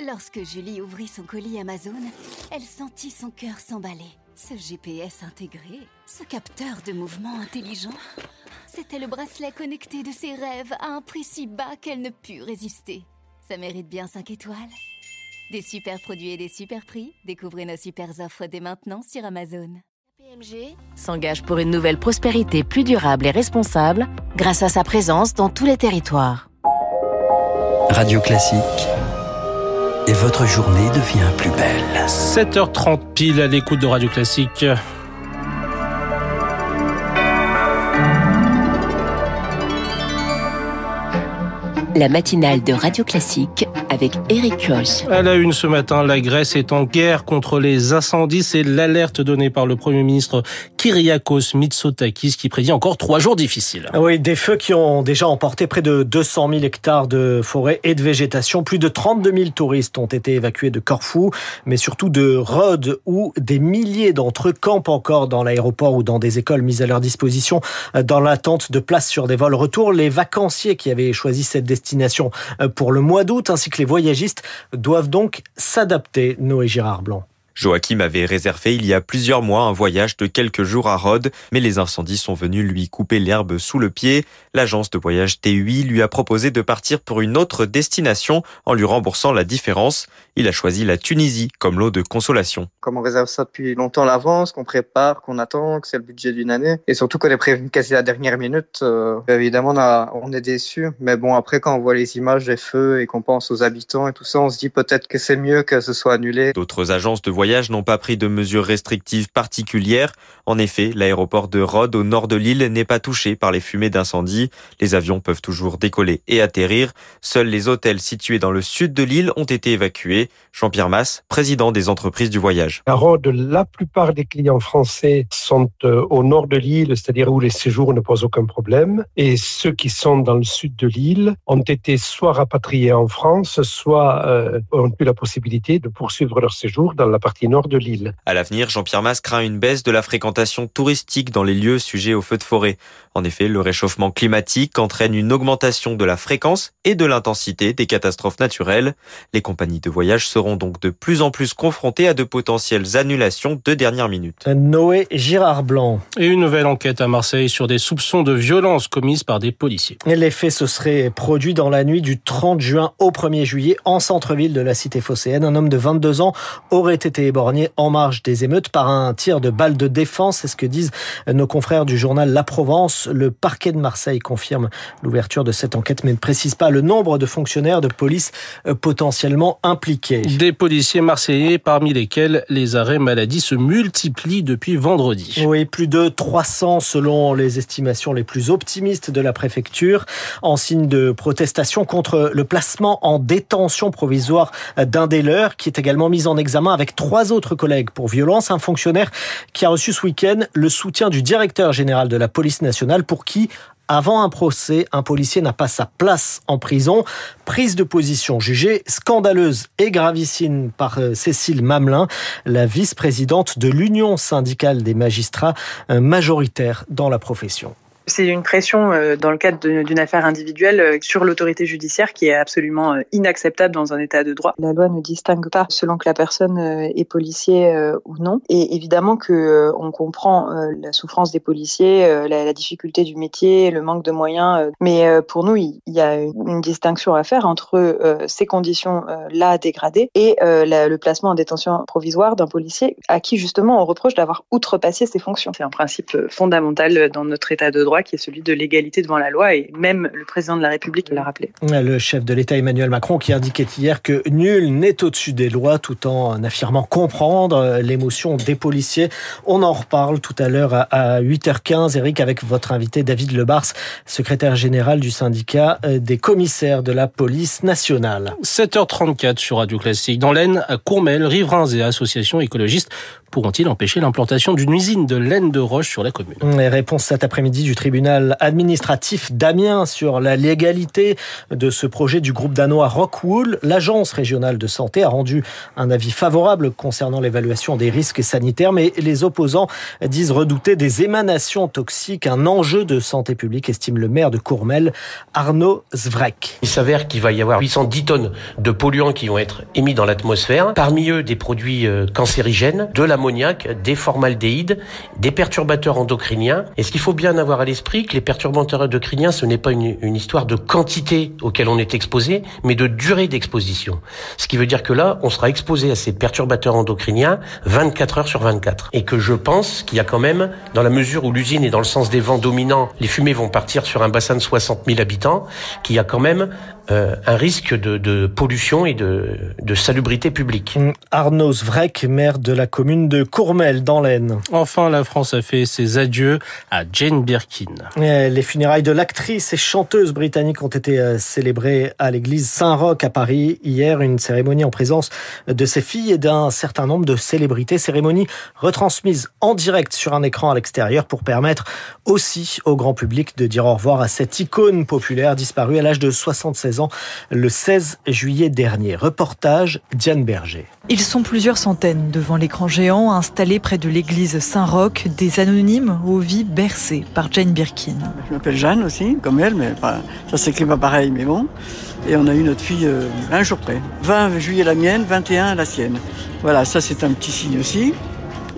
Lorsque Julie ouvrit son colis Amazon, elle sentit son cœur s'emballer. Ce GPS intégré, ce capteur de mouvement intelligent, c'était le bracelet connecté de ses rêves à un prix si bas qu'elle ne put résister. Ça mérite bien 5 étoiles. Des super produits et des super prix, découvrez nos super offres dès maintenant sur Amazon. PMG s'engage pour une nouvelle prospérité plus durable et responsable grâce à sa présence dans tous les territoires. Radio Classique. Et votre journée devient plus belle. 7h30 pile à l'écoute de Radio Classique. La matinale de Radio Classique avec Eric Koch. À la une ce matin, la Grèce est en guerre contre les incendies. C'est l'alerte donnée par le Premier ministre Kyriakos Mitsotakis qui prédit encore trois jours difficiles. Oui, des feux qui ont déjà emporté près de 200 000 hectares de forêt et de végétation. Plus de 32 000 touristes ont été évacués de Corfou, mais surtout de Rhodes où des milliers d'entre eux campent encore dans l'aéroport ou dans des écoles mises à leur disposition dans l'attente de places sur des vols retour. Les vacanciers qui avaient choisi cette destination pour le mois d'août ainsi que les voyagistes doivent donc s'adapter, Noé Girard Blanc. Joachim avait réservé il y a plusieurs mois un voyage de quelques jours à Rhodes, mais les incendies sont venus lui couper l'herbe sous le pied. L'agence de voyage TUI lui a proposé de partir pour une autre destination en lui remboursant la différence. Il a choisi la Tunisie comme lot de consolation. Comme on réserve ça depuis longtemps à l'avance, qu'on prépare, qu'on attend, que c'est le budget d'une année, et surtout qu'on est prévenu quasi à la dernière minute, euh, évidemment on, a, on est déçu. Mais bon, après quand on voit les images des feux et qu'on pense aux habitants et tout ça, on se dit peut-être que c'est mieux que ce soit annulé. D'autres agences de voyage n'ont pas pris de mesures restrictives particulières. En effet, l'aéroport de Rhodes au nord de l'île n'est pas touché par les fumées d'incendie. Les avions peuvent toujours décoller et atterrir. Seuls les hôtels situés dans le sud de l'île ont été évacués. Jean-Pierre Masse, président des entreprises du voyage. À Rhodes, la plupart des clients français sont euh, au nord de l'île, c'est-à-dire où les séjours ne posent aucun problème. Et ceux qui sont dans le sud de l'île ont été soit rapatriés en France, soit euh, ont eu la possibilité de poursuivre leur séjour dans la partie nord de l'île. À l'avenir, Jean-Pierre Masse craint une baisse de la fréquentation touristique dans les lieux sujets aux feux de forêt. En effet, le réchauffement climatique entraîne une augmentation de la fréquence et de l'intensité des catastrophes naturelles. Les compagnies de voyage seront donc de plus en plus confrontées à de potentielles annulations de dernière minute. Noé Girard Blanc. Et une nouvelle enquête à Marseille sur des soupçons de violence commises par des policiers. Les faits se seraient produits dans la nuit du 30 juin au 1er juillet en centre-ville de la cité phocéenne. Un homme de 22 ans aurait été éborgné en marge des émeutes par un tir de balle de défense. C'est ce que disent nos confrères du journal La Provence. Le parquet de Marseille confirme l'ouverture de cette enquête mais ne précise pas le nombre de fonctionnaires de police potentiellement impliqués. Des policiers marseillais parmi lesquels les arrêts maladie se multiplient depuis vendredi. Oui, plus de 300 selon les estimations les plus optimistes de la préfecture en signe de protestation contre le placement en détention provisoire d'un des leurs qui est également mis en examen avec trois autres collègues pour violence. Un fonctionnaire qui a reçu ce week-end le soutien du directeur général de la police nationale pour qui avant un procès, un policier n'a pas sa place en prison. Prise de position jugée scandaleuse et gravissime par Cécile Mamelin, la vice-présidente de l'Union syndicale des magistrats majoritaire dans la profession. C'est une pression dans le cadre d'une affaire individuelle sur l'autorité judiciaire qui est absolument inacceptable dans un état de droit. La loi ne distingue pas selon que la personne est policier ou non. Et évidemment que on comprend la souffrance des policiers, la, difficulté du métier, le manque de moyens. Mais pour nous, il y a une distinction à faire entre ces conditions-là dégradées et le placement en détention provisoire d'un policier à qui justement on reproche d'avoir outrepassé ses fonctions. C'est un principe fondamental dans notre état de droit qui est celui de l'égalité devant la loi et même le président de la République l'a rappelé. Le chef de l'État Emmanuel Macron qui indiquait hier que nul n'est au-dessus des lois tout en affirmant comprendre l'émotion des policiers. On en reparle tout à l'heure à 8h15 Eric avec votre invité David Lebars, secrétaire général du syndicat des commissaires de la police nationale. 7h34 sur Radio Classique dans l'Aisne à Courmel, riverains et associations écologistes pourront-ils empêcher l'implantation d'une usine de laine de roche sur la commune? Les réponses cet après-midi du tribunal administratif d'Amiens sur la légalité de ce projet du groupe danois Rockwool. L'agence régionale de santé a rendu un avis favorable concernant l'évaluation des risques sanitaires, mais les opposants disent redouter des émanations toxiques, un enjeu de santé publique, estime le maire de Courmel, Arnaud Zvrek. Il s'avère qu'il va y avoir 810 tonnes de polluants qui vont être émis dans l'atmosphère. Parmi eux, des produits euh, cancérigènes, de des formaldéhydes, des perturbateurs endocriniens. Et ce qu'il faut bien avoir à l'esprit, que les perturbateurs endocriniens, ce n'est pas une, une histoire de quantité auquel on est exposé, mais de durée d'exposition. Ce qui veut dire que là, on sera exposé à ces perturbateurs endocriniens 24 heures sur 24. Et que je pense qu'il y a quand même, dans la mesure où l'usine est dans le sens des vents dominants, les fumées vont partir sur un bassin de 60 000 habitants, qu'il y a quand même euh, un risque de, de, pollution et de, de salubrité publique. Arnaud Zvrek, maire de la commune de Courmel, dans l'Aisne. Enfin, la France a fait ses adieux à Jane Birkin. Les funérailles de l'actrice et chanteuse britannique ont été euh, célébrées à l'église Saint-Roch à Paris hier. Une cérémonie en présence de ses filles et d'un certain nombre de célébrités. Cérémonie retransmise en direct sur un écran à l'extérieur pour permettre aussi au grand public de dire au revoir à cette icône populaire disparue à l'âge de 76 ans le 16 juillet dernier. Reportage Diane Berger. Ils sont plusieurs centaines devant l'écran géant installé près de l'église Saint-Roch, des anonymes aux vies bercées par Jane Birkin. Je m'appelle Jeanne aussi, comme elle, mais pas, ça s'écrit pas pareil, mais bon. Et on a eu notre fille euh, un jour près. 20 juillet la mienne, 21 la sienne. Voilà, ça c'est un petit signe aussi.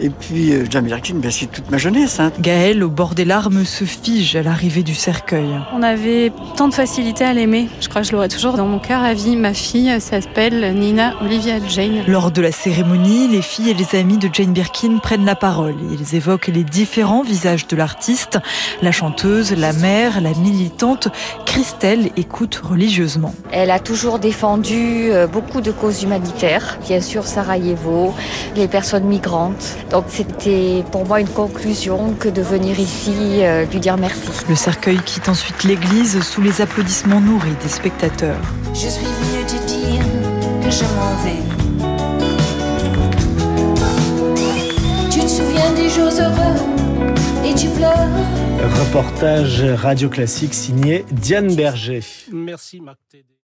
Et puis, euh, Jane Birkin, ben, c'est toute ma jeunesse. Hein. Gaël, au bord des larmes, se fige à l'arrivée du cercueil. On avait tant de facilité à l'aimer. Je crois que je l'aurai toujours dans mon cœur à vie. Ma fille s'appelle Nina Olivia Jane. Lors de la cérémonie, les filles et les amis de Jane Birkin prennent la parole. Ils évoquent les différents visages de l'artiste. La chanteuse, la mère, la militante. Christelle écoute religieusement. Elle a toujours défendu euh, beaucoup de causes humanitaires. Bien sûr, Sarajevo, les personnes migrantes. Donc c'était pour moi une conclusion que de venir ici euh, lui dire merci. Le cercueil quitte ensuite l'église sous les applaudissements nourris des spectateurs. Je suis venu te dire que je m'en vais. Tu te souviens des jours heureux et tu pleures. Reportage Radio Classique signé Diane Berger. Merci Marc Tédé.